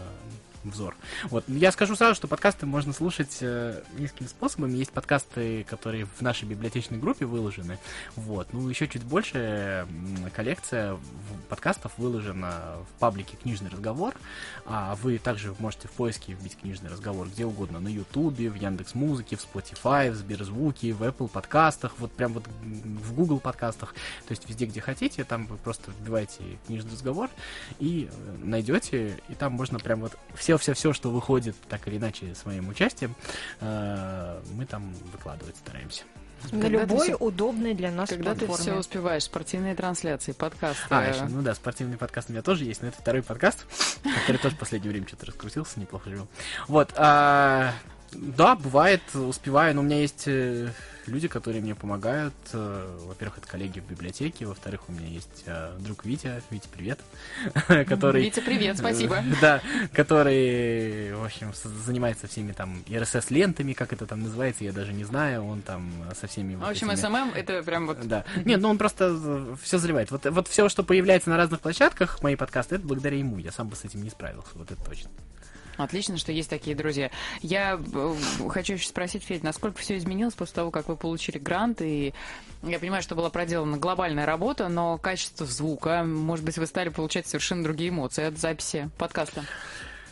взор. Вот. Я скажу сразу, что подкасты можно слушать э, несколькими способами. Есть подкасты, которые в нашей библиотечной группе выложены. Вот. Ну, еще чуть больше коллекция подкастов выложена в паблике «Книжный разговор». А вы также можете в поиске вбить «Книжный разговор» где угодно. На Ютубе, в Яндекс Музыке, в Spotify, в Сберзвуке, в Apple подкастах, вот прям вот в Google подкастах. То есть везде, где хотите, там вы просто вбиваете «Книжный разговор» и э, найдете, и там можно прям вот все-все-все, что выходит так или иначе с моим участием, э, мы там выкладывать стараемся. На Когда ты любой всё- удобной для нас Когда ты платформе. все успеваешь, спортивные трансляции, подкасты. А, еще, ну да, спортивный подкаст у меня тоже есть, но это второй подкаст, который тоже в последнее время что-то раскрутился, неплохо живем. Вот, а, Да, бывает, успеваю, но у меня есть э, люди, которые мне помогают. Э, Во-первых, это коллеги в библиотеке, во-вторых, у меня есть э, друг Витя. Витя, привет. который, Витя, привет, спасибо. Да, который, в общем, занимается всеми там RSS-лентами, как это там называется, я даже не знаю. Он там со всеми... В вот общем, этими- SMM это прям вот... Да. Нет, ну он просто все заливает. Вот, вот все, что появляется на разных площадках, мои подкасты, это благодаря ему. Я сам бы с этим не справился, вот это точно. Отлично, что есть такие друзья. Я э, хочу еще спросить, Федь, насколько все изменилось после того, как вы получили грант, и я понимаю, что была проделана глобальная работа, но качество звука, может быть, вы стали получать совершенно другие эмоции от записи подкаста.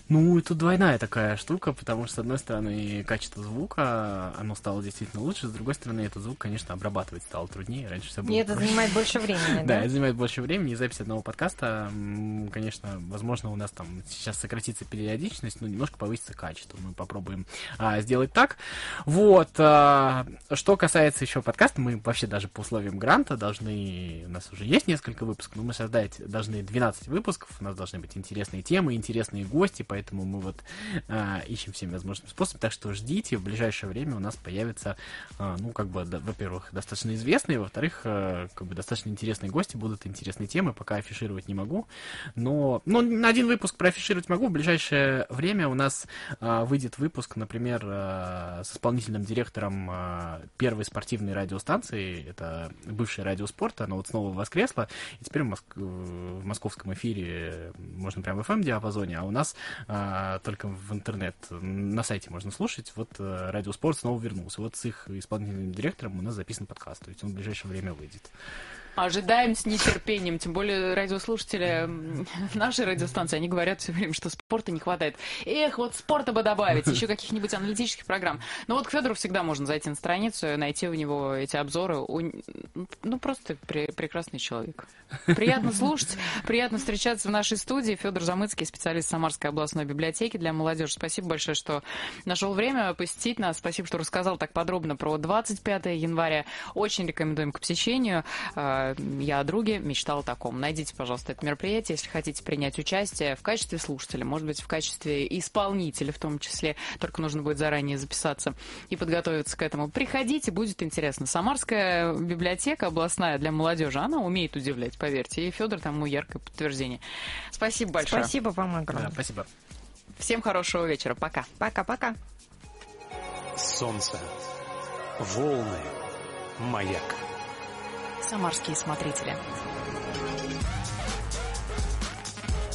Ну, это двойная такая штука, потому что, с одной стороны, качество звука, оно стало действительно лучше, с другой стороны, этот звук, конечно, обрабатывать стало труднее. Раньше все было И это проще. занимает больше времени, Да, да? это занимает больше времени, и запись одного подкаста, конечно, возможно, у нас там сейчас сократится периодичность, но немножко повысится качество. Мы попробуем а, сделать так. Вот. а, что касается еще подкаста, мы вообще даже по условиям гранта должны, у нас уже есть несколько выпусков, но мы создать должны 12 выпусков, у нас должны быть интересные темы, интересные гости, поэтому мы вот а, ищем всеми возможными способами, так что ждите, в ближайшее время у нас появится, а, ну, как бы, да, во-первых, достаточно известные, во-вторых, э, как бы достаточно интересные гости, будут интересные темы, пока афишировать не могу, но, ну, на один выпуск проафишировать могу, в ближайшее время у нас а, выйдет выпуск, например, а, с исполнительным директором а, первой спортивной радиостанции, это бывшая радиоспорт, она вот снова воскресла, и теперь в, Моск- в московском эфире можно прямо в FM-диапазоне, а у нас а, только в интернет, на сайте можно слушать, вот а, радиоспорт снова вернулся, вот с их исполнительным директором у нас записан подкаст, то есть он в ближайшее время выйдет. Ожидаем с нетерпением, тем более радиослушатели нашей радиостанции, они говорят все время, что спорта не хватает. Эх, вот спорта бы добавить, еще каких-нибудь аналитических программ. Но вот к Федору всегда можно зайти на страницу, найти у него эти обзоры. Ну, просто пре- прекрасный человек. Приятно слушать, приятно встречаться в нашей студии. Федор Замыцкий, специалист Самарской областной библиотеки для молодежи. Спасибо большое, что нашел время посетить нас. Спасибо, что рассказал так подробно про 25 января. Очень рекомендуем к посещению. Я о друге мечтала о таком. Найдите, пожалуйста, это мероприятие, если хотите принять участие в качестве слушателя, может быть, в качестве исполнителя в том числе. Только нужно будет заранее записаться и подготовиться к этому. Приходите, будет интересно. Самарская библиотека областная для молодежи, она умеет удивлять, поверьте. И Федор тому яркое подтверждение. Спасибо большое. Спасибо вам Да, огромное. спасибо. Всем хорошего вечера. Пока. Пока-пока. Солнце. Волны. Маяк. Самарские смотрители.